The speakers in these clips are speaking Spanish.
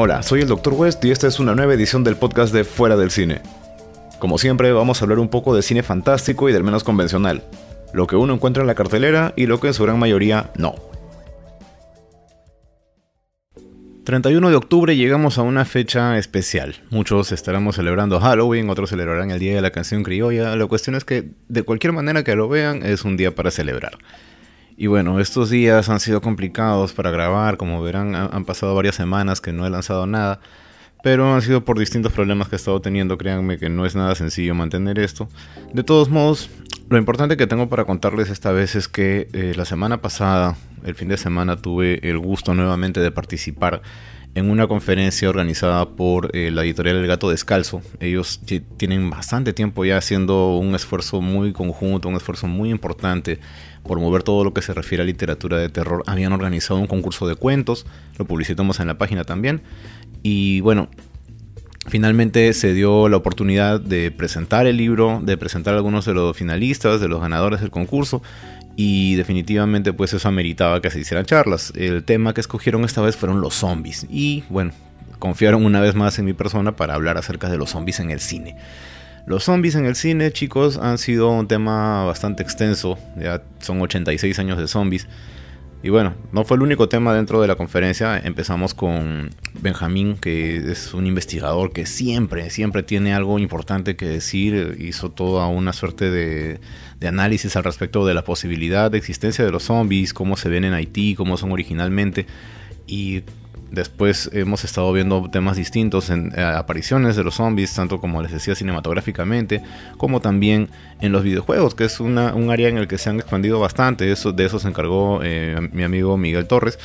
Hola, soy el Dr. West y esta es una nueva edición del podcast de Fuera del Cine. Como siempre, vamos a hablar un poco de cine fantástico y del menos convencional, lo que uno encuentra en la cartelera y lo que en su gran mayoría no. 31 de octubre llegamos a una fecha especial. Muchos estaremos celebrando Halloween, otros celebrarán el Día de la Canción Criolla. La cuestión es que, de cualquier manera que lo vean, es un día para celebrar. Y bueno, estos días han sido complicados para grabar, como verán, han pasado varias semanas que no he lanzado nada, pero han sido por distintos problemas que he estado teniendo, créanme que no es nada sencillo mantener esto. De todos modos, lo importante que tengo para contarles esta vez es que eh, la semana pasada, el fin de semana, tuve el gusto nuevamente de participar en una conferencia organizada por eh, la editorial El Gato Descalzo. Ellos tienen bastante tiempo ya haciendo un esfuerzo muy conjunto, un esfuerzo muy importante por mover todo lo que se refiere a literatura de terror. Habían organizado un concurso de cuentos, lo publicitamos en la página también. Y bueno, Finalmente se dio la oportunidad de presentar el libro, de presentar a algunos de los finalistas, de los ganadores del concurso y definitivamente pues eso ameritaba que se hicieran charlas. El tema que escogieron esta vez fueron los zombies y bueno, confiaron una vez más en mi persona para hablar acerca de los zombies en el cine. Los zombies en el cine, chicos, han sido un tema bastante extenso, ya son 86 años de zombies. Y bueno, no fue el único tema dentro de la conferencia. Empezamos con Benjamín, que es un investigador que siempre, siempre tiene algo importante que decir. Hizo toda una suerte de, de análisis al respecto de la posibilidad de existencia de los zombies, cómo se ven en Haití, cómo son originalmente. Y Después hemos estado viendo temas distintos en eh, apariciones de los zombies, tanto como les decía cinematográficamente, como también en los videojuegos, que es un área en el que se han expandido bastante. Eso, de eso se encargó eh, mi amigo Miguel Torres,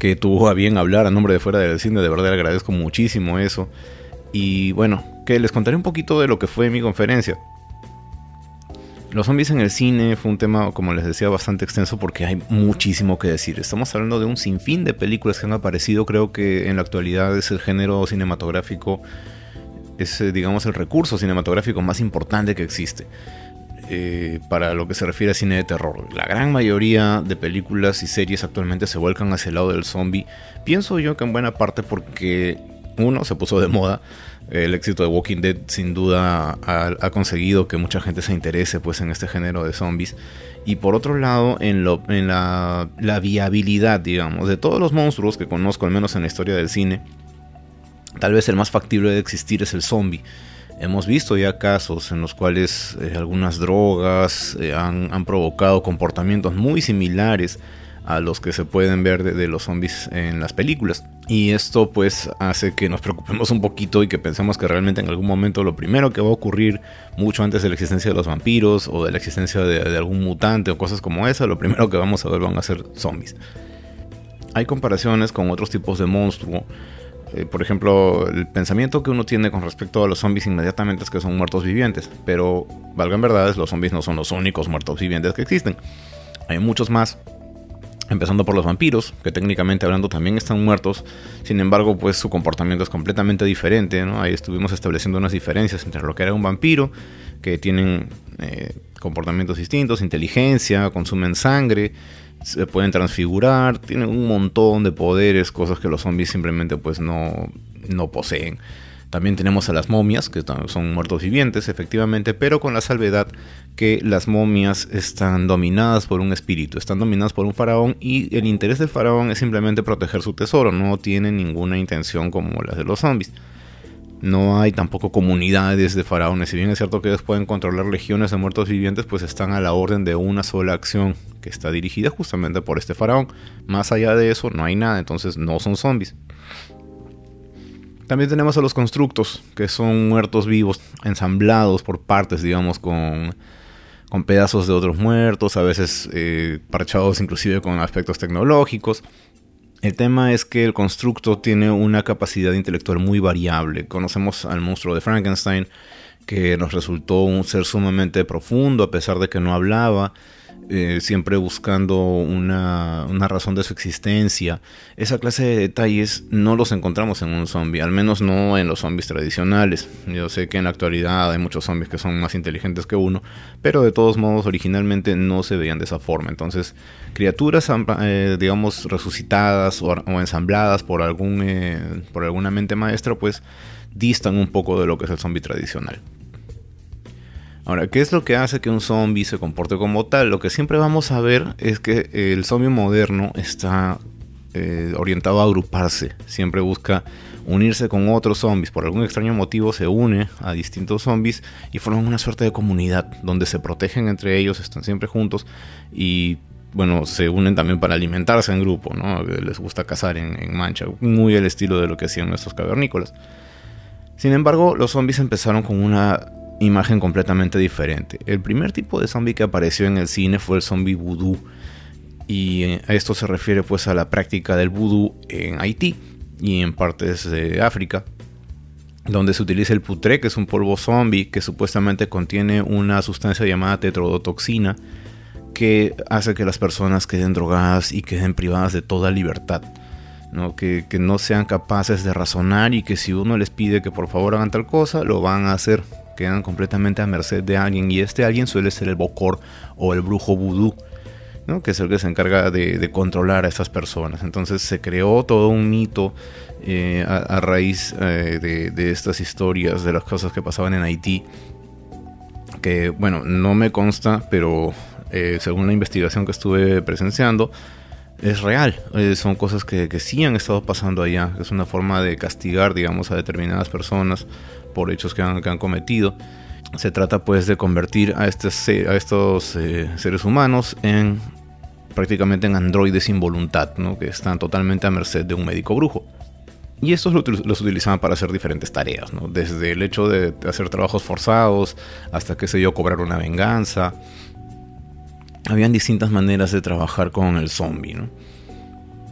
que tuvo a bien hablar a nombre de fuera del cine. De verdad le agradezco muchísimo eso. Y bueno, que les contaré un poquito de lo que fue mi conferencia. Los zombies en el cine fue un tema, como les decía, bastante extenso porque hay muchísimo que decir. Estamos hablando de un sinfín de películas que han aparecido. Creo que en la actualidad es el género cinematográfico, es eh, digamos el recurso cinematográfico más importante que existe. Eh, para lo que se refiere a cine de terror. La gran mayoría de películas y series actualmente se vuelcan hacia el lado del zombie. Pienso yo que en buena parte porque uno se puso de moda el éxito de Walking Dead sin duda ha, conseguido que mucha gente se interese pues en este género de zombies. Y por otro lado en, la, viabilidad digamos de todos los monstruos que conozco al menos en la historia del cine tal vez el más factible de existir es el zombie. Hemos visto ya casos en los cuales eh, algunas drogas eh, han provocado comportamientos muy similares a los que se pueden ver de, los zombies en las películas. Y esto pues hace que nos preocupemos un poquito y que pensemos que realmente en algún momento lo primero que va a ocurrir mucho antes de la existencia de los vampiros o de la existencia de, algún mutante o cosas como esa, lo primero que vamos a ver van a ser zombies. Hay comparaciones con otros tipos de monstruo. Eh, por ejemplo, el pensamiento que uno tiene con respecto a los zombies inmediatamente es que son muertos vivientes. Pero, valgan verdades, los zombies no son los únicos muertos vivientes que existen. Hay muchos más Empezando por los vampiros, que técnicamente hablando también están muertos, sin embargo, pues su comportamiento es completamente diferente. Ahí estuvimos estableciendo unas diferencias entre lo que era un vampiro, que tienen eh, comportamientos distintos, inteligencia, consumen sangre, se pueden transfigurar, tienen un montón de poderes, cosas que los zombies simplemente pues no, no poseen. También tenemos a las momias, que son muertos vivientes, efectivamente, pero con la salvedad que las momias están dominadas por un espíritu, están dominadas por un faraón y el interés del faraón es simplemente proteger su tesoro, no tiene ninguna intención como las de los zombies. No hay tampoco comunidades de faraones, si bien es cierto que ellos pueden controlar legiones de muertos vivientes, pues están a la orden de una sola acción que está dirigida justamente por este faraón. Más allá de eso no hay nada, entonces no son zombies. También tenemos a los constructos, que son muertos vivos, ensamblados por partes, digamos, con, con pedazos de otros muertos, a veces eh, parchados inclusive con aspectos tecnológicos. El tema es que el constructo tiene una capacidad intelectual muy variable. Conocemos al monstruo de Frankenstein, que nos resultó un ser sumamente profundo a pesar de que no hablaba. Eh, siempre buscando una, una, razón de su existencia. Esa clase de detalles no los encontramos en un zombie, al menos no en los zombies tradicionales. Yo sé que en la actualidad hay muchos zombies que son más inteligentes que uno, pero de todos modos originalmente no se veían de esa forma. Entonces, criaturas, eh, digamos, resucitadas o, ensambladas por, algún, eh, por alguna mente maestra, pues distan un poco de lo que es el zombie tradicional. Ahora, ¿qué es lo que hace que un zombie se comporte como tal? Lo que siempre vamos a ver es que el zombie moderno está eh, orientado a agruparse, siempre busca unirse con otros zombies, por algún extraño motivo se une a distintos zombies y forman una suerte de comunidad donde se protegen entre ellos, están siempre juntos y bueno, se unen también para alimentarse en grupo, ¿no? Les gusta cazar en, mancha, muy el estilo de lo que hacían nuestros cavernícolas. Sin embargo, los zombies empezaron con una imagen completamente diferente. El primer tipo de zombie que apareció en el cine fue el zombie vudú. Y a esto se refiere pues a la práctica del vudú en Haití y en partes de África, donde se utiliza el putré, que es un polvo zombie que supuestamente contiene una sustancia llamada tetrodotoxina que hace que las personas queden drogadas y queden privadas de toda libertad. ¿no? Que, que no sean capaces de razonar y que si uno les pide que por favor hagan tal cosa, lo van a hacer quedan completamente a merced de alguien y este alguien suele ser el bocor o el brujo vudú. ¿no? que es el que se encarga de, controlar a estas personas. Entonces se creó todo un mito eh, a, raíz eh, de, estas historias, de las cosas que pasaban en Haití, que bueno, no me consta, pero eh, según la investigación que estuve presenciando, es real. son cosas que, que, sí han estado pasando allá. Es una forma de castigar, digamos, a determinadas personas por hechos que han, cometido. Se trata pues de convertir a, este, estos eh, seres humanos en prácticamente en androides sin voluntad, ¿no? que están totalmente a merced de un médico brujo. Y estos los utilizaban para hacer diferentes tareas, ¿no? desde el hecho de hacer trabajos forzados hasta, qué sé yo, cobrar una venganza. Habían distintas maneras de trabajar con el zombie. ¿no?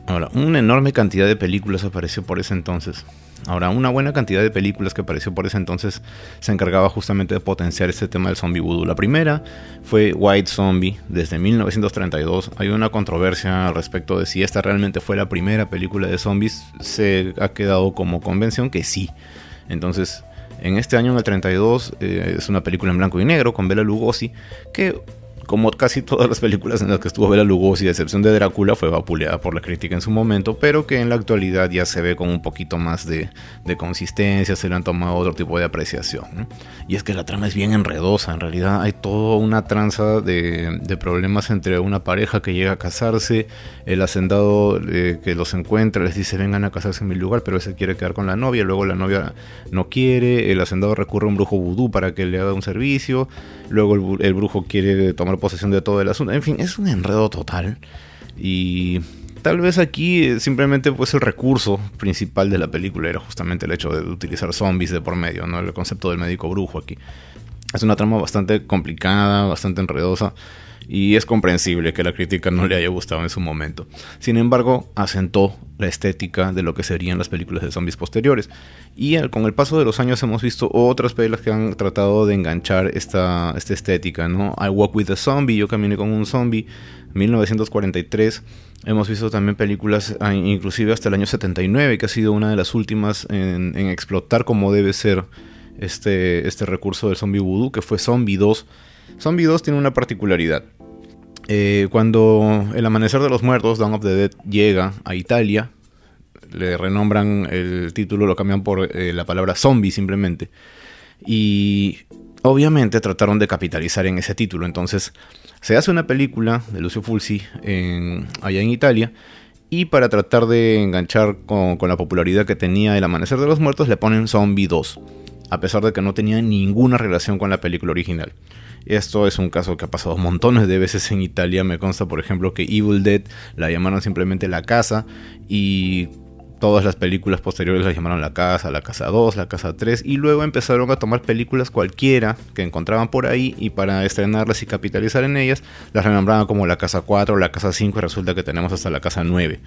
Ahora, una enorme cantidad de películas apareció por ese entonces. Ahora, una buena cantidad de películas que apareció por ese entonces se encargaba justamente de potenciar este tema del zombie voodoo. La primera fue White Zombie, desde 1932. Hay una controversia al respecto de si esta realmente fue la primera película de zombies. Se ha quedado como convención que sí. Entonces, en este año, en el 32, eh, es una película en blanco y negro con Bela Lugosi que como casi todas las películas en las que estuvo Bela Lugosi, a excepción de Drácula, fue vapuleada por la crítica en su momento, pero que en la actualidad ya se ve con un poquito más de, consistencia, se le han tomado otro tipo de apreciación. Y es que la trama es bien enredosa, en realidad hay toda una tranza de, problemas entre una pareja que llega a casarse, el hacendado eh, que los encuentra les dice vengan a casarse en mi lugar, pero ese quiere quedar con la novia, luego la novia no quiere, el hacendado recurre a un brujo vudú para que le haga un servicio, luego el, brujo quiere tomar posesión de todo el asunto. En fin, es un enredo total. Y tal vez aquí eh, simplemente pues el recurso principal de la película era justamente el hecho de utilizar zombies de por medio, ¿no? El concepto del médico brujo aquí. Es una trama bastante complicada, bastante enredosa y es comprensible que la crítica no le haya gustado en su momento. Sin embargo, asentó la estética de lo que serían las películas de zombies posteriores. Y con el paso de los años hemos visto otras películas que han tratado de enganchar esta, esta estética, ¿no? I Walk with a Zombie, Yo caminé con un zombie, 1943. Hemos visto también películas, ah, inclusive hasta el año 79, que ha sido una de las últimas en, explotar como debe ser este, este recurso del zombie voodoo, que fue Zombie 2. Zombie 2 tiene una particularidad. Eh, cuando El Amanecer de los Muertos, Dawn of the Dead, llega a Italia, le renombran el título, lo cambian por eh, la palabra zombie simplemente. Y obviamente trataron de capitalizar en ese título. Entonces se hace una película de Lucio Fulci allá en Italia. Y para tratar de enganchar con, con, la popularidad que tenía El Amanecer de los Muertos, le ponen Zombie 2. A pesar de que no tenía ninguna relación con la película original. Esto es un caso que ha pasado montones de veces en Italia. Me consta, por ejemplo, que Evil Dead la llamaron simplemente La Casa y todas las películas posteriores la llamaron La Casa, La Casa 2, La Casa 3 y luego empezaron a tomar películas cualquiera que encontraban por ahí y para estrenarlas y capitalizar en ellas las renombraban como La Casa 4, La Casa 5 y resulta que tenemos hasta La Casa 9.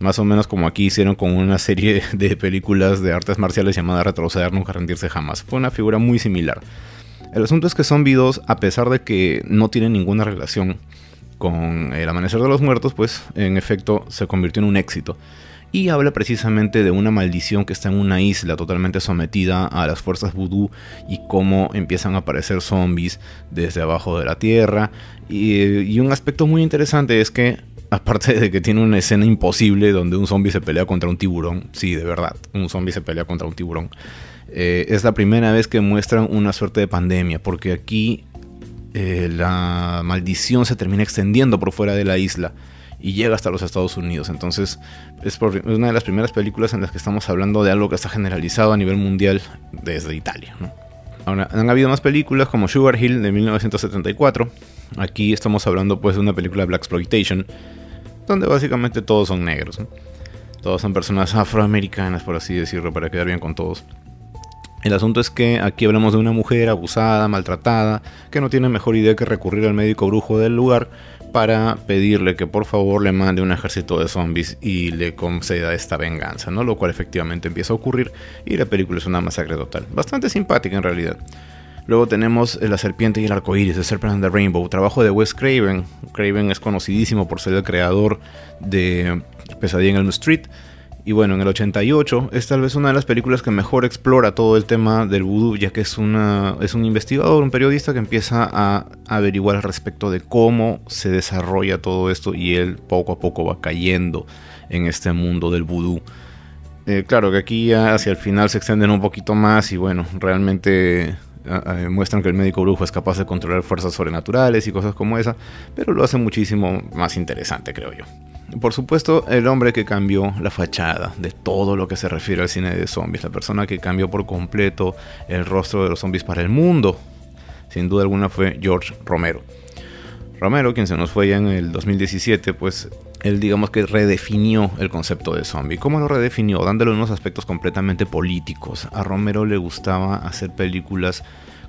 Más o menos como aquí hicieron con una serie de películas de artes marciales llamada Retroceder, Nunca Rendirse Jamás. Fue una figura muy similar. El asunto es que Zombie 2, a pesar de que no tiene ninguna relación con El Amanecer de los Muertos, pues en efecto se convirtió en un éxito. Y habla precisamente de una maldición que está en una isla totalmente sometida a las fuerzas vudú y cómo empiezan a aparecer zombies desde abajo de la tierra. Y, y un aspecto muy interesante es que Aparte de que tiene una escena imposible donde un zombie se pelea contra un tiburón. Sí, de verdad, un zombie se pelea contra un tiburón. Eh, es la primera vez que muestran una suerte de pandemia, porque aquí eh, la maldición se termina extendiendo por fuera de la isla y llega hasta los Estados Unidos. Entonces es, una de las primeras películas en las que estamos hablando de algo que está generalizado a nivel mundial desde Italia. Ahora, han habido más películas como Sugar Hill de 1974. Aquí estamos hablando pues de una película de Black Exploitation donde básicamente todos son negros. Todos son personas afroamericanas, por así decirlo, para quedar bien con todos. El asunto es que aquí hablamos de una mujer abusada, maltratada, que no tiene mejor idea que recurrir al médico brujo del lugar para pedirle que por favor le mande un ejército de zombies y le conceda esta venganza, ¿no? Lo cual efectivamente empieza a ocurrir y la película es una masacre total. Bastante simpática en realidad. Luego tenemos La Serpiente y el Arco Iris, The Serpent and the Rainbow, trabajo de Wes Craven. Craven es conocidísimo por ser el creador de Pesadilla en Elm Street. Y bueno, en el 88 es tal vez una de las películas que mejor explora todo el tema del vudú, ya que es, una, es un investigador, un periodista que empieza a averiguar respecto de cómo se desarrolla todo esto y él poco a poco va cayendo en este mundo del vudú. Eh, claro que aquí hacia el final se extienden un poquito más y bueno, realmente muestran que el médico brujo es capaz de controlar fuerzas sobrenaturales y cosas como esa, pero lo hace muchísimo más interesante, creo yo. Por supuesto, el hombre que cambió la fachada de todo lo que se refiere al cine de zombies, la persona que cambió por completo el rostro de los zombies para el mundo, sin duda alguna fue George Romero. Romero, quien se nos fue ya en el 2017, pues él digamos que redefinió el concepto de zombie. ¿Cómo lo redefinió? Dándole unos aspectos completamente políticos. A Romero le gustaba hacer películas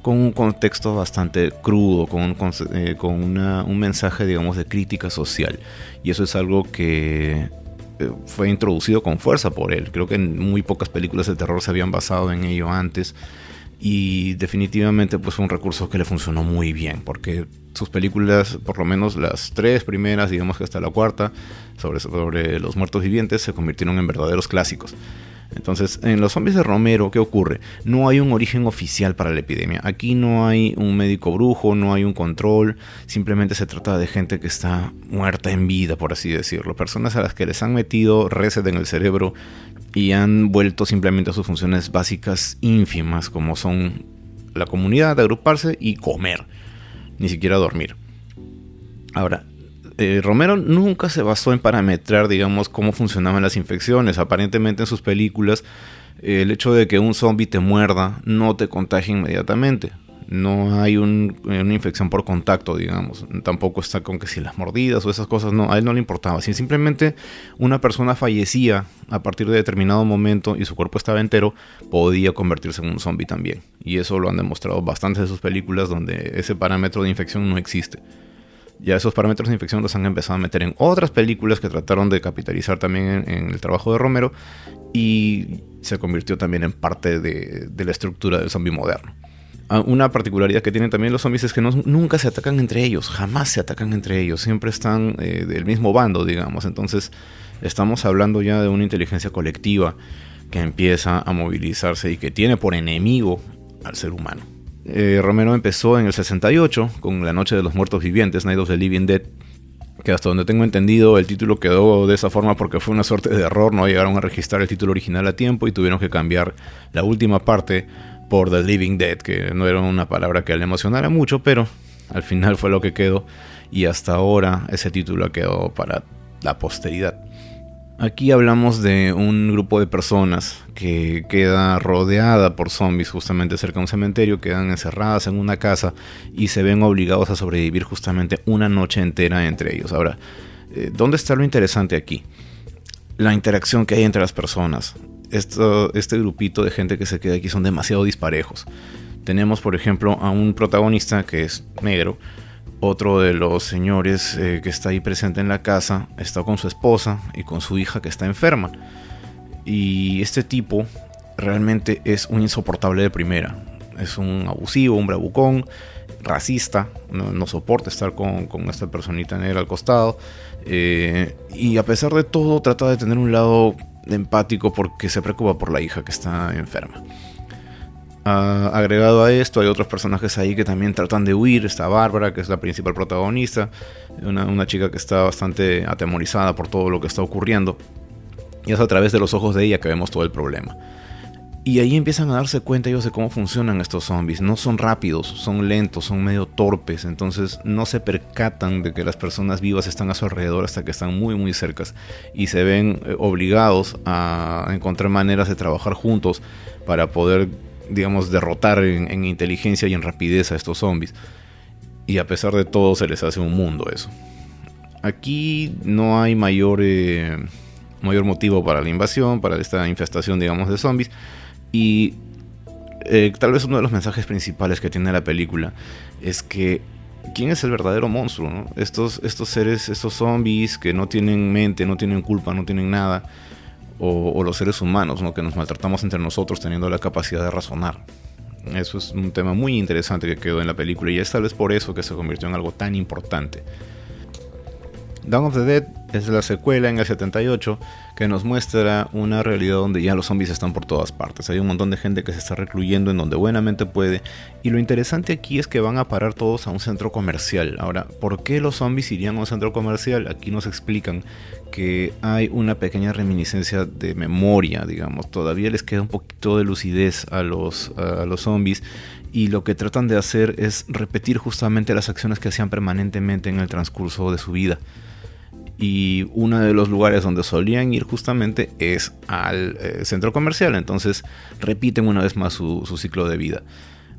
con un contexto bastante crudo, con, un, eh, un mensaje, digamos, de crítica social. Y eso es algo que eh, fue introducido con fuerza por él. Creo que en muy pocas películas de terror se habían basado en ello antes y definitivamente pues fue un recurso que le funcionó muy bien porque sus películas, por lo menos las tres primeras, digamos que hasta la cuarta, sobre, sobre los muertos vivientes, se convirtieron en verdaderos clásicos. Entonces, en los zombies de Romero, ¿qué ocurre? No hay un origen oficial para la epidemia. Aquí no hay un médico brujo, no hay un control. Simplemente se trata de gente que está muerta en vida, por así decirlo. Personas a las que les han metido reset en el cerebro y han vuelto simplemente a sus funciones básicas ínfimas, como son la comunidad, agruparse y comer. Ni siquiera dormir. Ahora, eh, Romero nunca se basó en parametrar, digamos, cómo funcionaban las infecciones. Aparentemente en sus películas, el hecho de que un zombie te muerda no te contagia inmediatamente. No hay una infección por contacto, digamos. Tampoco está con que si las mordidas o esas cosas, no, a él no le importaba. Si simplemente una persona fallecía a partir de determinado momento y su cuerpo estaba entero, podía convertirse en un zombie también. Y eso lo han demostrado bastantes de sus películas donde ese parámetro de infección no existe. Ya esos parámetros de infección los han empezado a meter en otras películas que trataron de capitalizar también en, el trabajo de Romero y se convirtió también en parte de, la estructura del zombie moderno. Ah, una particularidad que tienen también los zombies es que nunca se atacan entre ellos, jamás se atacan entre ellos, siempre están eh, del mismo bando, digamos. Entonces estamos hablando ya de una inteligencia colectiva que empieza a movilizarse y que tiene por enemigo al ser humano. Eh, Romero empezó en el 68 con La Noche de los Muertos Vivientes, Night of the Living Dead, que hasta donde tengo entendido el título quedó de esa forma porque fue una suerte de error, no llegaron a registrar el título original a tiempo y tuvieron que cambiar la última parte por The Living Dead, que no era una palabra que le emocionara mucho, pero al final fue lo que quedó y hasta ahora ese título ha quedado para la posteridad. Aquí hablamos de un grupo de personas que queda rodeada por zombies justamente cerca de un cementerio, quedan encerradas en una casa y se ven obligados a sobrevivir justamente una noche entera entre ellos. Ahora, eh, ¿dónde está lo interesante aquí? La interacción que hay entre las personas. este grupito de gente que se queda aquí son demasiado disparejos. Tenemos, por ejemplo, a un protagonista que es negro, otro de los señores eh, que está ahí presente en la casa está con su esposa y con su hija que está enferma. Y este tipo realmente es un insoportable de primera. Es un abusivo, un bravucón. racista, no, soporta estar con, esta personita negra al costado. Eh, y a pesar de todo, trata de tener un lado empático porque se preocupa por la hija que está enferma. Agregado a esto, hay otros personajes ahí que también tratan de huir. Está Bárbara, que es la principal protagonista, una, una chica que está bastante atemorizada por todo lo que está ocurriendo. Y es a través de los ojos de ella que vemos todo el problema. Y ahí empiezan a darse cuenta ellos de cómo funcionan estos zombies. No son rápidos, son lentos, son medio torpes. Entonces no se percatan de que las personas vivas están a su alrededor hasta que están muy muy cercas. Y se ven eh, obligados a encontrar maneras de trabajar juntos para poder, digamos, derrotar en, inteligencia y en rapidez a estos zombies. Y a pesar de todo se les hace un mundo eso. Aquí no hay mayor, eh, mayor motivo para la invasión, para esta infestación, digamos, de zombies y eh, tal vez uno de los mensajes principales que tiene la película es que quién es el verdadero monstruo, Estos, estos seres, estos zombies que no tienen mente, no tienen culpa, no tienen nada, o, los seres humanos, ¿no? Que nos maltratamos entre nosotros teniendo la capacidad de razonar. Eso es un tema muy interesante que quedó en la película y es tal vez por eso que se convirtió en algo tan importante. Dawn of the Dead es la secuela en el 78 que nos muestra una realidad donde ya los zombies están por todas partes. Hay un montón de gente que se está recluyendo en donde buenamente puede. Y lo interesante aquí es que van a parar todos a un centro comercial. Ahora, ¿por qué los zombies irían a un centro comercial? Aquí nos explican que hay una pequeña reminiscencia de memoria, digamos. Todavía les queda un poquito de lucidez a los, a los zombies y lo que tratan de hacer es repetir justamente las acciones que hacían permanentemente en el transcurso de su vida y uno de los lugares donde solían ir justamente es al eh, centro comercial, entonces repiten una vez más su, ciclo de vida.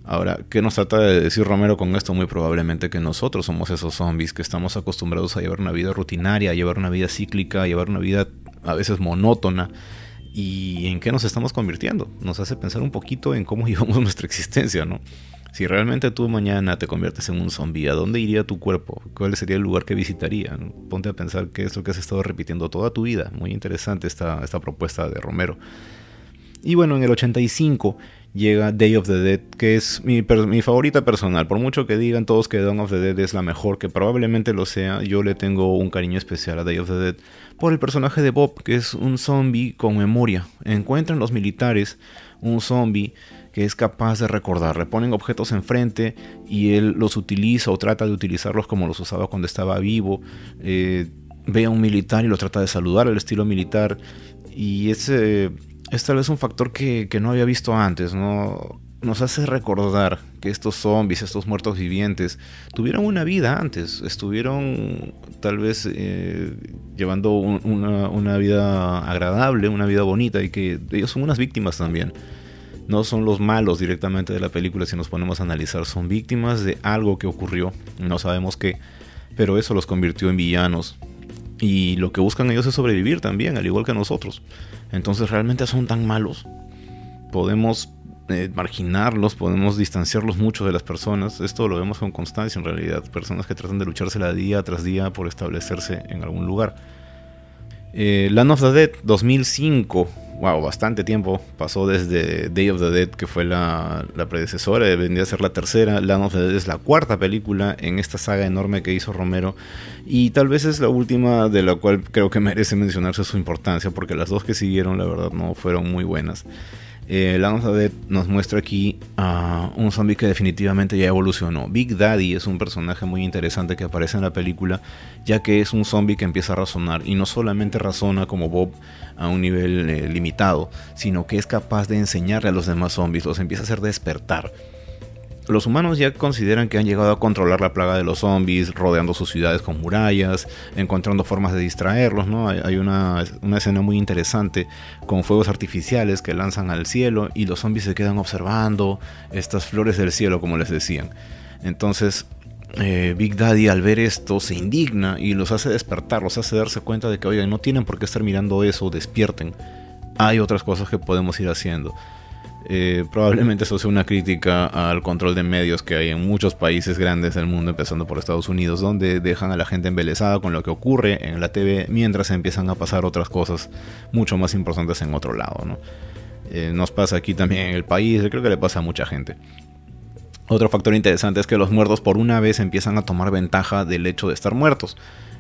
Ahora, ¿qué nos trata de decir Romero con esto? Muy probablemente que nosotros somos esos zombies que estamos acostumbrados a llevar una vida rutinaria, a llevar una vida cíclica, a llevar una vida a veces monótona. ¿Y en qué nos estamos convirtiendo? Nos hace pensar un poquito en cómo llevamos nuestra existencia, ¿no? Si realmente tú mañana te conviertes en un zombie, ¿a dónde iría tu cuerpo? ¿Cuál sería el lugar que visitaría? Ponte a pensar qué es lo que has estado repitiendo toda tu vida. Muy interesante esta, esta propuesta de Romero. Y bueno, en el 85 llega Day of the Dead, que es mi, mi, favorita personal. Por mucho que digan todos que Dawn of the Dead es la mejor, que probablemente lo sea, yo le tengo un cariño especial a Day of the Dead por el personaje de Bob, que es un zombie con memoria. Encuentran los militares un zombie que es capaz de recordar. Le ponen objetos enfrente y él los utiliza o trata de utilizarlos como los usaba cuando estaba vivo. Eh, ve a un militar y lo trata de saludar al estilo militar. Y ese es tal vez un factor que, no había visto antes, ¿no? Nos hace recordar que estos zombies, estos muertos vivientes, tuvieron una vida antes, estuvieron tal vez eh, llevando una vida agradable, una vida bonita y que ellos son unas víctimas también no son los malos directamente de la película si nos ponemos a analizar, son víctimas de algo que ocurrió, no sabemos qué, pero eso los convirtió en villanos. Y lo que buscan ellos es sobrevivir también, al igual que nosotros. Entonces realmente son tan malos. Podemos eh, marginarlos, podemos distanciarlos mucho de las personas. Esto lo vemos con constancia en realidad. Personas que tratan de luchársela día tras día por establecerse en algún lugar. Eh, Land of the Dead 2005 wow, bastante tiempo pasó desde Day of the Dead, que fue la, predecesora, vendría a ser la tercera. Land of the Dead es la cuarta película en esta saga enorme que hizo Romero. Y tal vez es la última de la cual creo que merece mencionarse su importancia, porque las dos que siguieron, la verdad, no fueron muy buenas. Eh, Land Dead nos muestra aquí a un zombie que definitivamente ya evolucionó. Big Daddy es un personaje muy interesante que aparece en la película, ya que es un zombie que empieza a razonar y no solamente razona como Bob a un nivel eh, limitado, sino que es capaz de enseñarle a los demás zombies, los empieza a hacer despertar. Los humanos ya consideran que han llegado a controlar la plaga de los zombies, rodeando sus ciudades con murallas, encontrando formas de distraerlos, ¿no? Hay, una, escena muy interesante con fuegos artificiales que lanzan al cielo y los zombies se quedan observando estas flores del cielo, como les decían. Entonces, eh, Big Daddy al ver esto se indigna y los hace despertar, los hace darse cuenta de que, oigan, no tienen por qué estar mirando eso, despierten. Hay otras cosas que podemos ir haciendo. Eh, probablemente eso sea una crítica al control de medios que hay en muchos países grandes del mundo, empezando por Estados Unidos, donde dejan a la gente embelesada con lo que ocurre en la TV mientras empiezan a pasar otras cosas mucho más importantes en otro lado. Eh, nos pasa aquí también en el país, creo que le pasa a mucha gente. Otro factor interesante es que los muertos por una vez empiezan a tomar ventaja del hecho de estar muertos.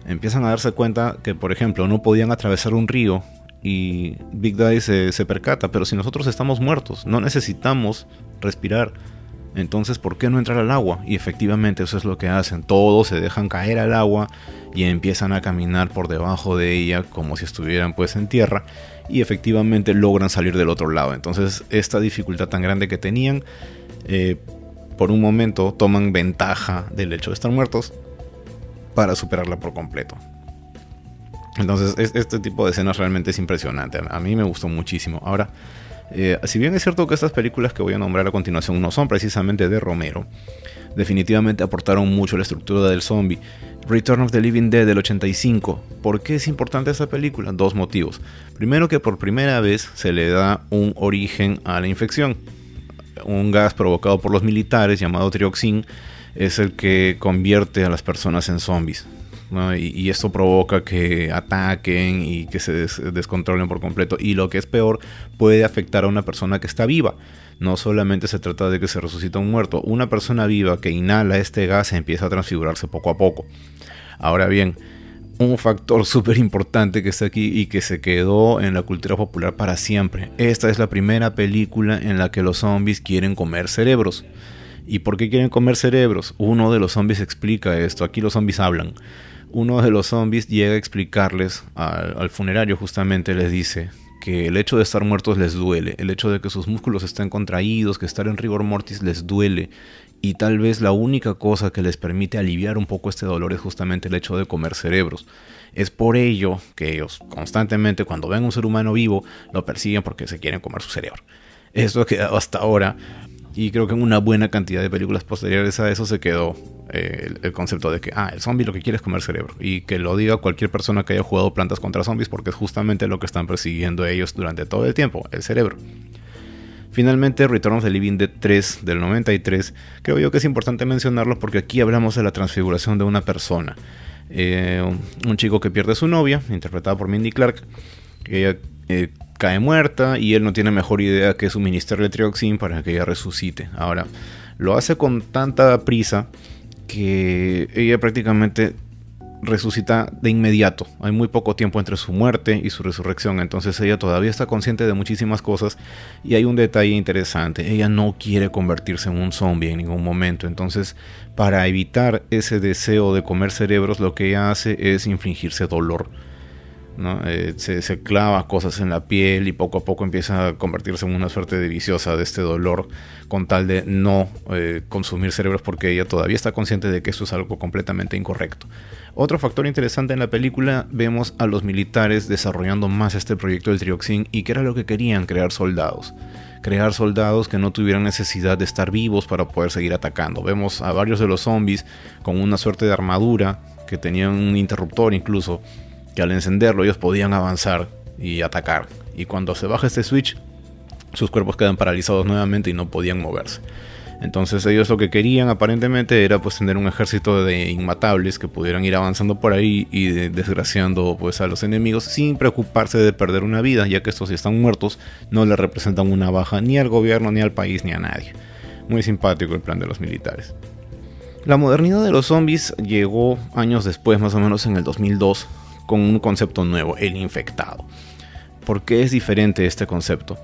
Empiezan a darse cuenta que, por ejemplo, no podían atravesar un río y Big Daddy se, percata, pero si nosotros estamos muertos, no necesitamos respirar. Entonces, ¿por qué no entrar al agua? Y efectivamente eso es lo que hacen. Todos se dejan caer al agua y empiezan a caminar por debajo de ella como si estuvieran pues en tierra y efectivamente logran salir del otro lado. Entonces, esta dificultad tan grande que tenían eh, por un momento toman ventaja del hecho de estar muertos para superarla por completo. Entonces, este tipo de escenas realmente es impresionante. A mí me gustó muchísimo. Ahora, eh, si bien es cierto que estas películas que voy a nombrar a continuación no son precisamente de Romero, definitivamente aportaron mucho a la estructura del zombie. Return of the Living Dead del 85. ¿Por qué es importante esta película? Dos motivos. Primero que por primera vez se le da un origen a la infección un gas provocado por los militares llamado trioxin es el que convierte a las personas en zombies. Y, esto provoca que ataquen y que se descontrolen por completo. Y lo que es peor, puede afectar a una persona que está viva. No solamente se trata de que se resucita un muerto, una persona viva que inhala este gas empieza a transfigurarse poco a poco. Ahora bien, un factor súper importante que está aquí y que se quedó en la cultura popular para siempre. Esta es la primera película en la que los zombies quieren comer cerebros. ¿Y por qué quieren comer cerebros? Uno de los zombies explica esto. Aquí los zombies hablan. Uno de los zombies llega a explicarles al, funerario justamente, les dice que el hecho de estar muertos les duele, el hecho de que sus músculos estén contraídos, que estar en rigor mortis les duele y tal vez la única cosa que les permite aliviar un poco este dolor es justamente el hecho de comer cerebros. Es por ello que ellos constantemente cuando ven un ser humano vivo lo persiguen porque se quieren comer su cerebro. Eso ha quedado hasta ahora y creo que en una buena cantidad de películas posteriores a eso se quedó eh, el, concepto de que, ah, el zombie lo que quiere es comer cerebro. Y que lo diga cualquier persona que haya jugado plantas contra zombies porque es justamente lo que están persiguiendo ellos durante todo el tiempo, el cerebro. Finalmente, Return of the Living Dead 3 del 93, creo yo que es importante mencionarlo porque aquí hablamos de la transfiguración de una persona. Eh, un chico que pierde a su novia, interpretada por Mindy Clark, ella eh, cae muerta y él no tiene mejor idea que suministrarle trioxin para que ella resucite. Ahora, lo hace con tanta prisa que ella prácticamente resucita de inmediato. Hay muy poco tiempo entre su muerte y su resurrección, entonces ella todavía está consciente de muchísimas cosas y hay un detalle interesante, ella no quiere convertirse en un zombie en ningún momento, entonces para evitar ese deseo de comer cerebros lo que ella hace es infligirse dolor eh, se, clava cosas en la piel y poco a poco empieza a convertirse en una suerte de viciosa de este dolor con tal de no eh, consumir cerebros porque ella todavía está consciente de que eso es algo completamente incorrecto. Otro factor interesante en la película vemos a los militares desarrollando más este proyecto del trioxin y que era lo que querían crear soldados crear soldados que no tuvieran necesidad de estar vivos para poder seguir atacando. Vemos a varios de los zombies con una suerte de armadura que tenían un interruptor incluso que al encenderlo ellos podían avanzar y atacar. Y cuando se baja este switch, sus cuerpos quedan paralizados nuevamente y no podían moverse. Entonces ellos lo que querían aparentemente era pues tener un ejército de inmatables que pudieran ir avanzando por ahí y desgraciando pues a los enemigos sin preocuparse de perder una vida, ya que estos si están muertos no le representan una baja ni al gobierno, ni al país, ni a nadie. Muy simpático el plan de los militares. La modernidad de los zombies llegó años después, más o menos en el 2002, con un concepto nuevo, el infectado. ¿Por qué es diferente este concepto?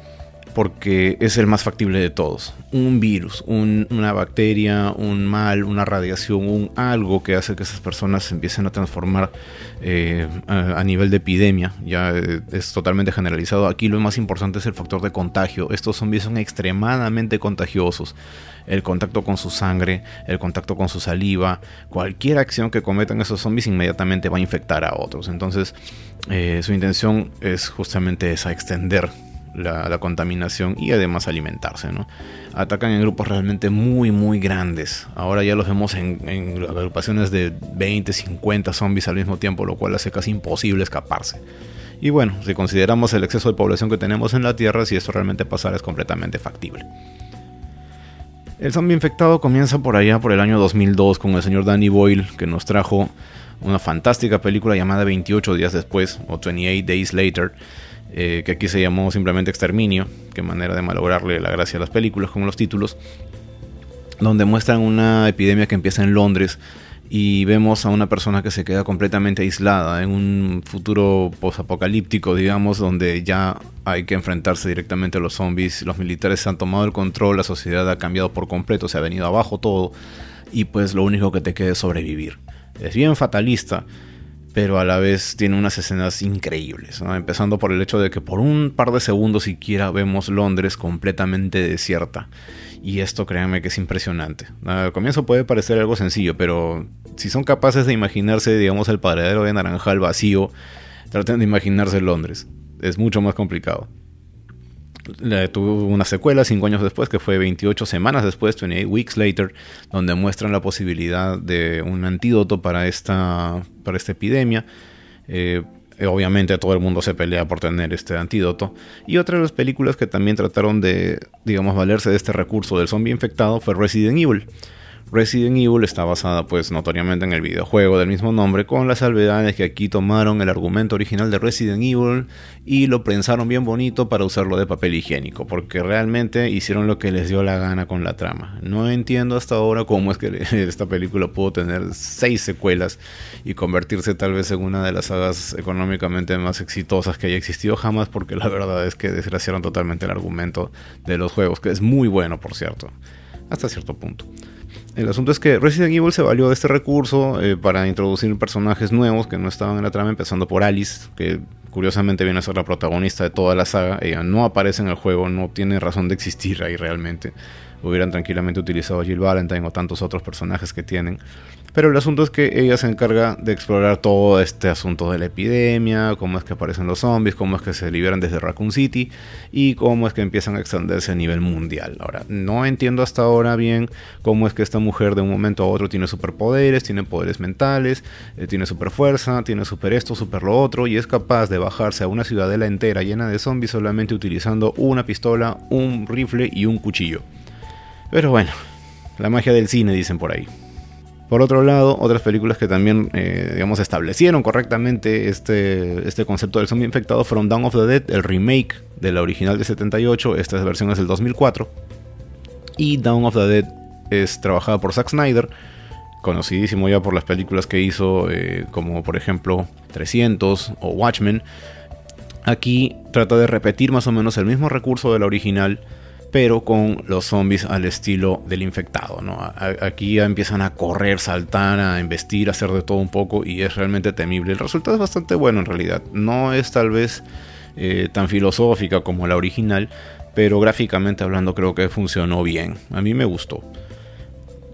Porque es el más factible de todos. Un virus, una bacteria, un mal, una radiación, un algo que hace que esas personas se empiecen a transformar eh, a, nivel de epidemia. Ya eh, es totalmente generalizado. Aquí lo más importante es el factor de contagio. Estos zombies son extremadamente contagiosos el contacto con su sangre, el contacto con su saliva, cualquier acción que cometan esos zombies inmediatamente va a infectar a otros. Entonces, eh, su intención es justamente esa, extender la, contaminación y además alimentarse. ¿no? Atacan en grupos realmente muy, muy grandes. Ahora ya los vemos en, en, agrupaciones de 20, 50 zombies al mismo tiempo, lo cual hace casi imposible escaparse. Y bueno, si consideramos el exceso de población que tenemos en la Tierra, si esto realmente pasara es completamente factible. El zombie infectado comienza por allá por el año 2002 con el señor Danny Boyle que nos trajo una fantástica película llamada 28 días después o 28 Days Later, eh, que aquí se llamó simplemente Exterminio, qué manera de malograrle la gracia a las películas con los títulos. donde muestran una epidemia que empieza en Londres y vemos a una persona que se queda completamente aislada en un futuro posapocalíptico, digamos, donde ya hay que enfrentarse directamente a los zombies, los militares han tomado el control, la sociedad ha cambiado por completo, se ha venido abajo todo y pues lo único que te queda es sobrevivir. Es bien fatalista, pero a la vez tiene unas escenas increíbles, empezando por el hecho de que por un par de segundos siquiera vemos Londres completamente desierta y esto créanme que es impresionante. Al comienzo puede parecer algo sencillo, pero si son capaces de imaginarse, digamos, el paradero de Naranjal vacío, traten de imaginarse Londres. Es mucho más complicado. Tuvo una secuela cinco años después, que fue 28 semanas después, 28 weeks later, donde muestran la posibilidad de un antídoto para esta, para esta epidemia. Eh, obviamente todo el mundo se pelea por tener este antídoto. Y otra de las películas que también trataron de, digamos, valerse de este recurso del zombie infectado fue Resident Evil. Resident Evil está basada pues notoriamente en el videojuego del mismo nombre, con las salvedades que aquí tomaron el argumento original de Resident Evil y lo prensaron bien bonito para usarlo de papel higiénico, porque realmente hicieron lo que les dio la gana con la trama. No entiendo hasta ahora cómo es que esta película pudo tener seis secuelas y convertirse tal vez en una de las sagas económicamente más exitosas que haya existido jamás, porque la verdad es que desgraciaron totalmente el argumento de los juegos, que es muy bueno por cierto, hasta cierto punto. El asunto es que Resident Evil se valió de este recurso eh, para introducir personajes nuevos que no estaban en la trama, empezando por Alice, que curiosamente viene a ser la protagonista de toda la saga. Ella no aparece en el juego, no tiene razón de existir ahí realmente. Hubieran tranquilamente utilizado a Jill Valentine o tantos otros personajes que tienen. Pero el asunto es que ella se encarga de explorar todo este asunto de la epidemia, cómo es que aparecen los zombies, cómo es que se liberan desde Raccoon City y cómo es que empiezan a extenderse a nivel mundial. Ahora, no entiendo hasta ahora bien cómo es que esta mujer de un momento a otro tiene superpoderes, tiene poderes mentales, eh, tiene super fuerza, tiene super esto, super lo otro y es capaz de bajarse a una ciudadela entera llena de zombies solamente utilizando una pistola, un rifle y un cuchillo. Pero bueno, la magia del cine dicen por ahí. Por otro lado, otras películas que también, eh, digamos, establecieron correctamente este, este concepto del zombie infectado fueron Dawn of the Dead, el remake de la original de 78, esta versión es del 2004. Y Dawn of the Dead es trabajada por Zack Snyder, conocidísimo ya por las películas que hizo, eh, como por ejemplo 300 o Watchmen. Aquí trata de repetir más o menos el mismo recurso de la original pero con los zombies al estilo del infectado. ¿no? Aquí ya empiezan a correr, saltar, a embestir, a hacer de todo un poco y es realmente temible. El resultado es bastante bueno en realidad. No es tal vez eh, tan filosófica como la original, pero gráficamente hablando creo que funcionó bien. A mí me gustó.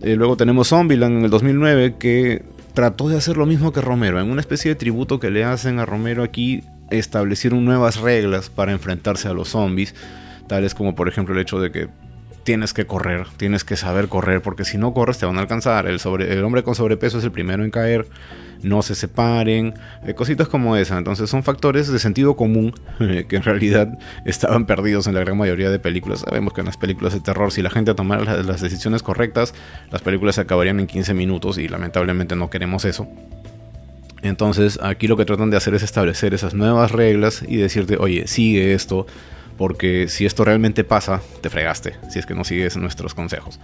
Eh, luego tenemos Zombieland en el 2009 que trató de hacer lo mismo que Romero. En una especie de tributo que le hacen a Romero aquí establecieron nuevas reglas para enfrentarse a los zombies tales como por ejemplo el hecho de que tienes que correr, tienes que saber correr, porque si no corres te van a alcanzar. El, sobre, el hombre con sobrepeso es el primero en caer, no se separen, eh, cositas como esa. Entonces son factores de sentido común que en realidad estaban perdidos en la gran mayoría de películas. Sabemos que en las películas de terror, si la gente tomara las decisiones correctas, las películas se acabarían en 15 minutos y lamentablemente no queremos eso. Entonces aquí lo que tratan de hacer es establecer esas nuevas reglas y decirte, oye, sigue esto porque si esto realmente pasa, te fregaste, si es que no sigues nuestros consejos.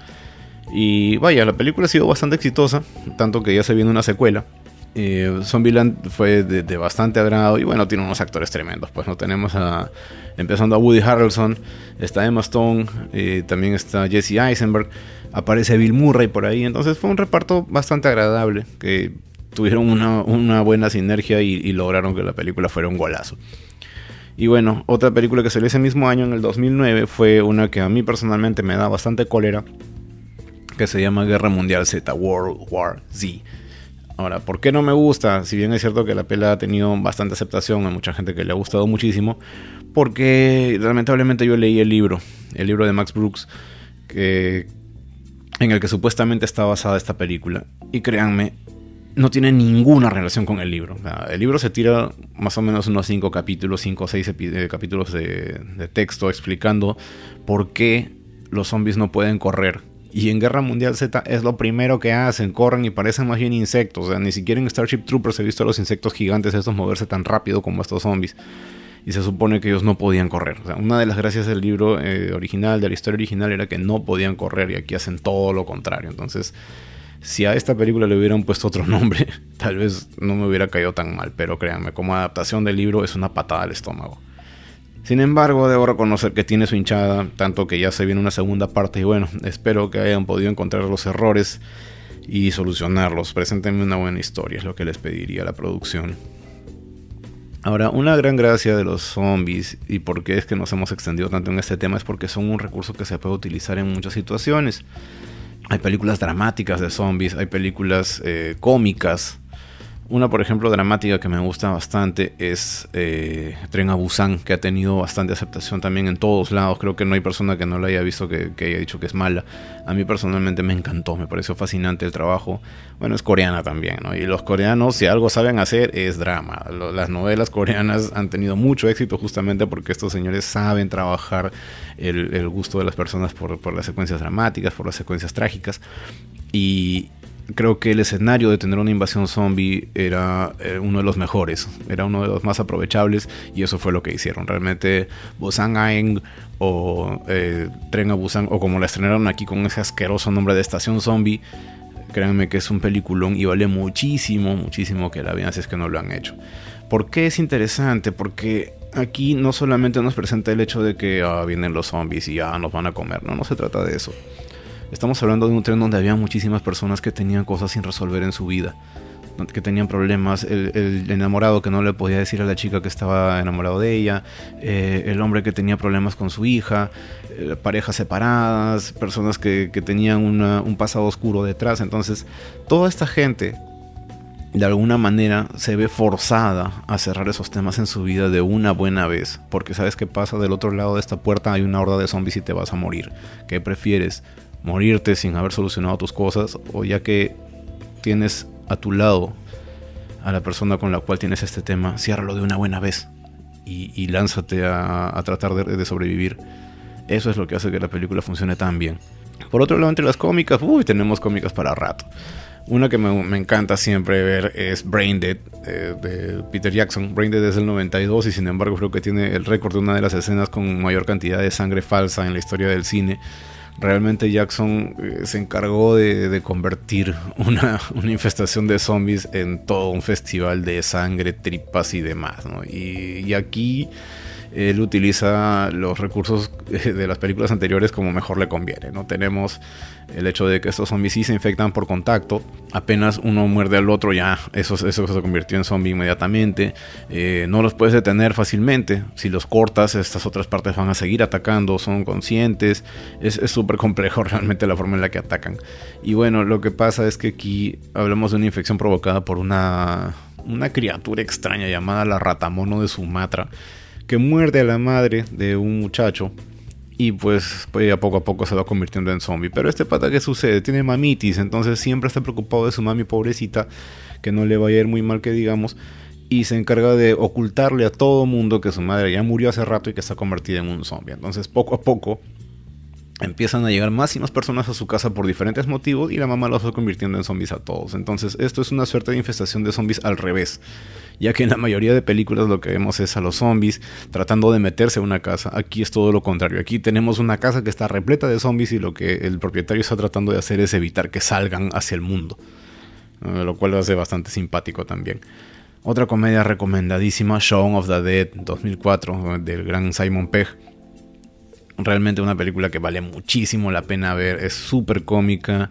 Y vaya, la película ha sido bastante exitosa, tanto que ya se viene una secuela. Eh, Zombieland fue de, bastante agrado y bueno, tiene unos actores tremendos. Pues no tenemos a, empezando a Woody Harrelson, está Emma Stone, eh, también está Jesse Eisenberg, aparece Bill Murray por ahí. Entonces fue un reparto bastante agradable, que tuvieron una, buena sinergia y lograron que la película fuera un golazo. Y bueno, otra película que salió ese mismo año, en el 2009, fue una que a mí personalmente me da bastante cólera, que se llama Guerra Mundial Z, World War Z. Ahora, ¿por qué no me gusta? Si bien es cierto que la pela ha tenido bastante aceptación, hay mucha gente que le ha gustado muchísimo, porque lamentablemente yo leí el libro, el libro de Max Brooks, que, en el que supuestamente está basada esta película. Y créanme, no tiene ninguna relación con el libro. el libro se tira más o menos unos 5 capítulos, 5 o 6 eh, capítulos de, texto explicando por qué los zombies no pueden correr. Y en Guerra Mundial Z es lo primero que hacen, corren y parecen más bien insectos. O sea, ni siquiera en Starship Troopers he visto a los insectos gigantes estos moverse tan rápido como estos zombies. y se supone que ellos no podían correr. una de las gracias del libro eh, original, de la historia original, era que no podían correr y aquí hacen todo lo contrario. Entonces, si a esta película le hubieran puesto otro nombre, tal vez no me hubiera caído tan mal, pero créanme, como adaptación del libro es una patada al estómago. Sin embargo, debo reconocer que tiene su hinchada, tanto que ya se viene una segunda parte y bueno, espero que hayan podido encontrar los errores y solucionarlos. Preséntenme una buena historia, es lo que les pediría la producción. Ahora, una gran gracia de los zombies y por qué es que nos hemos extendido tanto en este tema es porque son un recurso que se puede utilizar en muchas situaciones. Hay películas dramáticas de zombies, hay películas eh, cómicas, una, por ejemplo, dramática que me gusta bastante es eh, Tren a Busan, que ha tenido bastante aceptación también en todos lados. Creo que no hay persona que no la haya visto que, haya dicho que es mala. A mí personalmente me encantó, me pareció fascinante el trabajo. Bueno, es coreana también, ¿no? Y los coreanos, si algo saben hacer, es drama. Las novelas coreanas han tenido mucho éxito justamente porque estos señores saben trabajar el, gusto de las personas por, por las secuencias dramáticas, por las secuencias trágicas. Y, creo que el escenario de tener una invasión zombie era eh, uno de los mejores, era uno de los más aprovechables y eso fue lo que hicieron. Realmente Busan Aeng o eh, Tren a Busan o como la estrenaron aquí con ese asqueroso nombre de Estación Zombie, créanme que es un peliculón y vale muchísimo, muchísimo que la vean si es que no lo han hecho. ¿Por qué es interesante? Porque aquí no solamente nos presenta el hecho de que ah, vienen los zombies y ya nos van a comer, no, no se trata de eso. Estamos hablando de un tren donde había muchísimas personas que tenían cosas sin resolver en su vida, que tenían problemas, el, enamorado que no le podía decir a la chica que estaba enamorado de ella, eh, el hombre que tenía problemas con su hija, eh, parejas separadas, personas que, tenían un pasado oscuro detrás. Entonces, toda esta gente de alguna manera se ve forzada a cerrar esos temas en su vida de una buena vez, porque sabes qué pasa del otro lado de esta puerta hay una horda de zombies y te vas a morir. ¿Qué prefieres? Morirte sin haber solucionado tus cosas o ya que tienes a tu lado a la persona con la cual tienes este tema, ciérralo de una buena vez y, lánzate a, tratar de, sobrevivir. Eso es lo que hace que la película funcione tan bien. Por otro lado, entre las cómicas, uy, tenemos cómicas para rato. Una que me, encanta siempre ver es Brain Dead eh, de Peter Jackson. Brain Dead es del 92 y sin embargo creo que tiene el récord de una de las escenas con mayor cantidad de sangre falsa en la historia del cine realmente Jackson eh, se encargó de, convertir una, infestación de zombies en todo un festival de sangre, tripas y demás. y, aquí él utiliza los recursos eh, de las películas anteriores como mejor le conviene. No tenemos el hecho de que estos zombies sí se infectan por contacto. Apenas uno muerde al otro, ya eso, se convirtió en zombie inmediatamente. Eh, no los puedes detener fácilmente. Si los cortas, estas otras partes van a seguir atacando, son conscientes. Es súper complejo realmente la forma en la que atacan. Y bueno, lo que pasa es que aquí hablamos de una infección provocada por una, una criatura extraña llamada la ratamono de Sumatra que muerde a la madre de un muchacho y pues, pues a poco a poco se va convirtiendo en zombie. Pero este pata que sucede, tiene mamitis, entonces siempre está preocupado de su mami pobrecita, que no le vaya a ir muy mal que digamos, y se encarga de ocultarle a todo mundo que su madre ya murió hace rato y que está convertida en un zombie. Entonces poco a poco empiezan a llegar más y más personas a su casa por diferentes motivos y la mamá los va convirtiendo en zombies a todos. Entonces esto es una suerte de infestación de zombies al revés, ya que en la mayoría de películas lo que vemos es a los zombies tratando de meterse a una casa. Aquí es todo lo contrario. Aquí tenemos una casa que está repleta de zombies y lo que el propietario está tratando de hacer es evitar que salgan hacia el mundo, lo cual lo hace bastante simpático también. Otra comedia recomendadísima, Shaun of the Dead 2004 del gran Simon Pegg Realmente una película que vale muchísimo la pena ver, es súper cómica,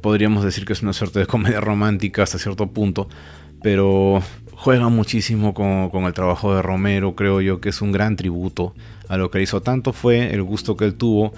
podríamos decir que es una suerte de comedia romántica hasta cierto punto, pero juega muchísimo con, el trabajo de Romero, creo yo que es un gran tributo a lo que hizo. Tanto fue el gusto que él tuvo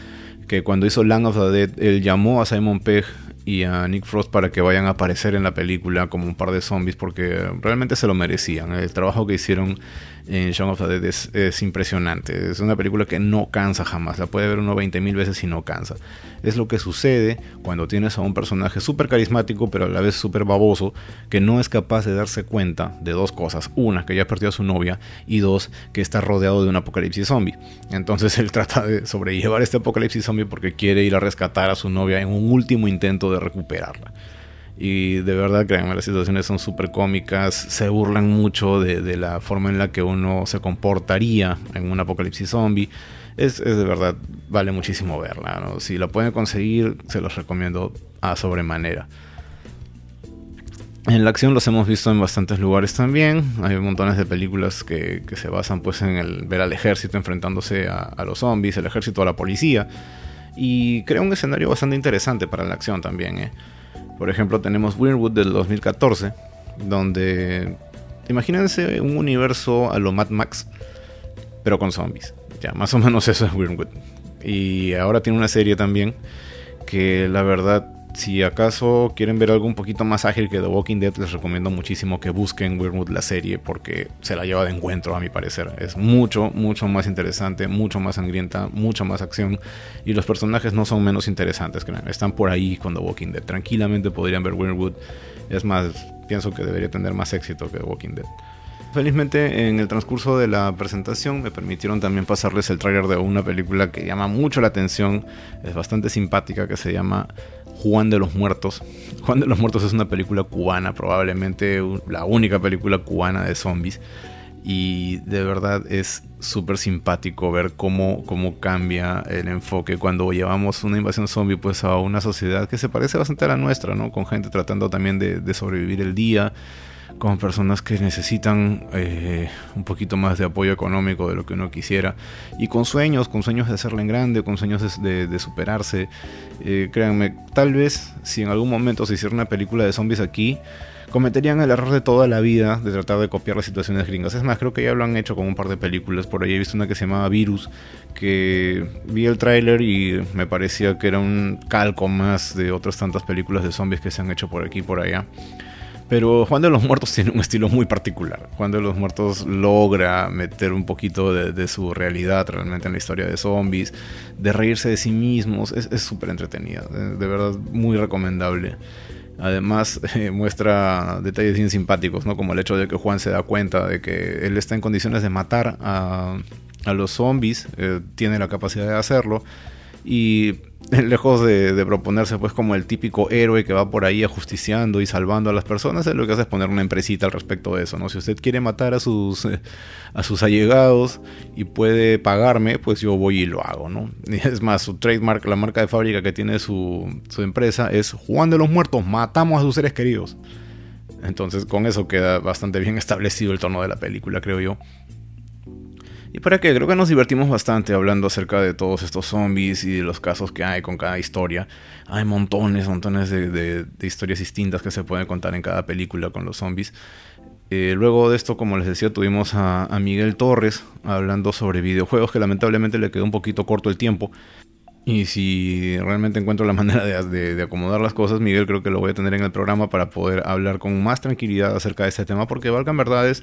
que cuando hizo Land of the Dead, él llamó a Simon Pegg y a Nick Frost para que vayan a aparecer en la película como un par de zombies porque realmente se lo merecían. El trabajo que hicieron en Shaun of the Dead es, impresionante. Es una película que no cansa jamás. La puede ver uno 20 mil veces y no cansa. Es lo que sucede cuando tienes a un personaje súper carismático, pero a la vez súper baboso, que no es capaz de darse cuenta de dos cosas. Una, que ya perdió a su novia, y dos, que está rodeado de un apocalipsis zombie. Entonces él trata de sobrellevar este apocalipsis zombie porque quiere ir a rescatar a su novia en un último intento de recuperarla. Y de verdad, créanme, las situaciones son súper cómicas, se burlan mucho de, la forma en la que uno se comportaría en un apocalipsis zombie. Es, de verdad, vale muchísimo verla. Si la pueden conseguir, se los recomiendo a sobremanera. En la acción los hemos visto en bastantes lugares también. Hay montones de películas que, se basan pues en el ver al ejército enfrentándose a, a, los zombies, el ejército a la policía. Y crea un escenario bastante interesante para la acción también. ¿eh? Por ejemplo, tenemos Weirdwood del 2014, donde imagínense un universo a lo Mad Max, pero con zombies. Ya, más o menos eso es Weirdwood. Y ahora tiene una serie también que la verdad si acaso quieren ver algo un poquito más ágil que The Walking Dead, les recomiendo muchísimo que busquen Weirdwood la serie porque se la lleva de encuentro a mi parecer. Es mucho, mucho más interesante, mucho más sangrienta, mucha más acción y los personajes no son menos interesantes, están por ahí con The Walking Dead. Tranquilamente podrían ver Weirdwood. Es más, pienso que debería tener más éxito que The Walking Dead. Felizmente en el transcurso de la presentación me permitieron también pasarles el tráiler de una película que llama mucho la atención, es bastante simpática, que se llama Juan de los Muertos. Juan de los Muertos es una película cubana, probablemente la única película cubana de zombies. Y de verdad es súper simpático ver cómo, cómo cambia el enfoque cuando llevamos una invasión zombie pues a una sociedad que se parece bastante a la nuestra, ¿no? Con gente tratando también de, de sobrevivir el día, con personas que necesitan eh, un poquito más de apoyo económico de lo que uno quisiera y con sueños, con sueños de hacerla en grande, con sueños de, superarse. Eh, créanme, tal vez si en algún momento se hiciera una película de zombies aquí, cometerían el error de toda la vida de tratar de copiar las situaciones gringas. Es más, creo que ya lo han hecho con un par de películas. Por ahí he visto una que se llamaba Virus, que vi el tráiler y me parecía que era un calco más de otras tantas películas de zombies que se han hecho por aquí y por allá. Pero Juan de los Muertos tiene un estilo muy particular. Juan de los Muertos logra meter un poquito de, su realidad realmente en la historia de zombies, de reírse de sí mismos. Es súper entretenida, de, verdad muy recomendable. Además eh, muestra detalles bien simpáticos, ¿no? como el hecho de que Juan se da cuenta de que él está en condiciones de matar a, los zombies, eh, tiene la capacidad de hacerlo y lejos de, proponerse pues como el típico héroe que va por ahí ajusticiando y salvando a las personas, lo que hace es poner una empresita al respecto de eso, ¿no? Si usted quiere matar a sus, a sus allegados y puede pagarme, pues yo voy y lo hago, ¿no? es más, su trademark, la marca de fábrica que tiene su, su empresa es Juan de los Muertos, matamos a sus seres queridos. Entonces con eso queda bastante bien establecido el tono de la película, creo yo. ¿Y para qué? Creo que nos divertimos bastante hablando acerca de todos estos zombies y de los casos que hay con cada historia. Hay montones, montones de, historias distintas que se pueden contar en cada película con los zombies. Eh, luego de esto, como les decía, tuvimos a, Miguel Torres hablando sobre videojuegos, que lamentablemente le quedó un poquito corto el tiempo. Y si realmente encuentro la manera de, de, acomodar las cosas, Miguel creo que lo voy a tener en el programa para poder hablar con más tranquilidad acerca de este tema, porque valgan verdades,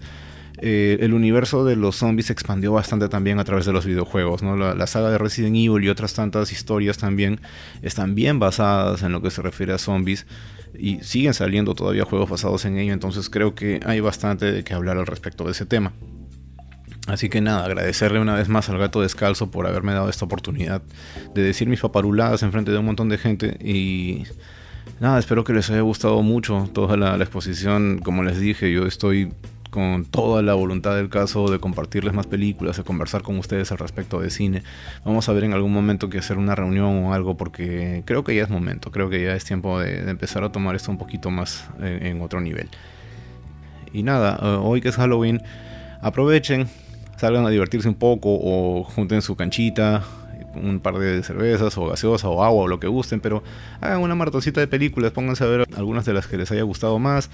eh, el universo de los zombies se expandió bastante también a través de los videojuegos. ¿no? La, saga de Resident Evil y otras tantas historias también están bien basadas en lo que se refiere a zombies y siguen saliendo todavía juegos basados en ello. Entonces creo que hay bastante de que hablar al respecto de ese tema. Así que nada, agradecerle una vez más al gato descalzo por haberme dado esta oportunidad de decir mis paparuladas en frente de un montón de gente y nada, espero que les haya gustado mucho toda la exposición. Como les dije, yo estoy con toda la voluntad del caso de compartirles más películas, de conversar con ustedes al respecto de cine. Vamos a ver en algún momento que hacer una reunión o algo porque creo que ya es momento, creo que ya es tiempo de, empezar a tomar esto un poquito más en, otro nivel. Y nada, eh, hoy que es Halloween, aprovechen, salgan a divertirse un poco o junten su canchita, un par de cervezas o gaseosa o agua o lo que gusten, pero hagan una maratoncita de películas, pónganse a ver algunas de las que les haya gustado más.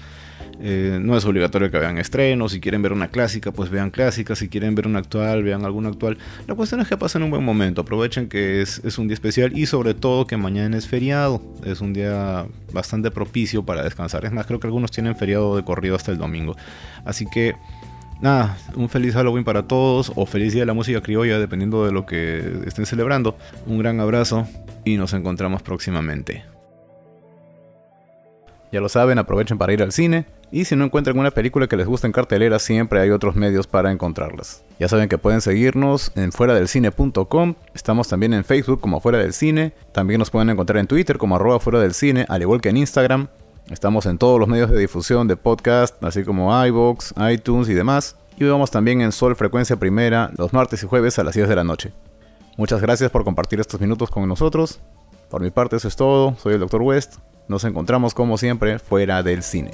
Eh, no es obligatorio que vean estrenos, si quieren ver una clásica, pues vean clásica, si quieren ver una actual, vean alguna actual. La cuestión es que pasen un buen momento, aprovechen que es, es un día especial y sobre todo que mañana es feriado, es un día bastante propicio para descansar. Es más, creo que algunos tienen feriado de corrido hasta el domingo. Así que nada, un feliz Halloween para todos o feliz día de la música criolla, dependiendo de lo que estén celebrando. Un gran abrazo y nos encontramos próximamente. Ya lo saben, aprovechen para ir al cine. Y si no encuentran una película que les guste en cartelera, siempre hay otros medios para encontrarlas. Ya saben que pueden seguirnos en fuera del. Estamos también en Facebook como Fuera del Cine. También nos pueden encontrar en Twitter como arroba fuera del cine, al igual que en Instagram. Estamos en todos los medios de difusión de podcast, así como iVoox, iTunes y demás. Y vamos también en Sol Frecuencia Primera los martes y jueves a las 10 de la noche. Muchas gracias por compartir estos minutos con nosotros. Por mi parte eso es todo. Soy el Dr. West. Nos encontramos como siempre fuera del cine.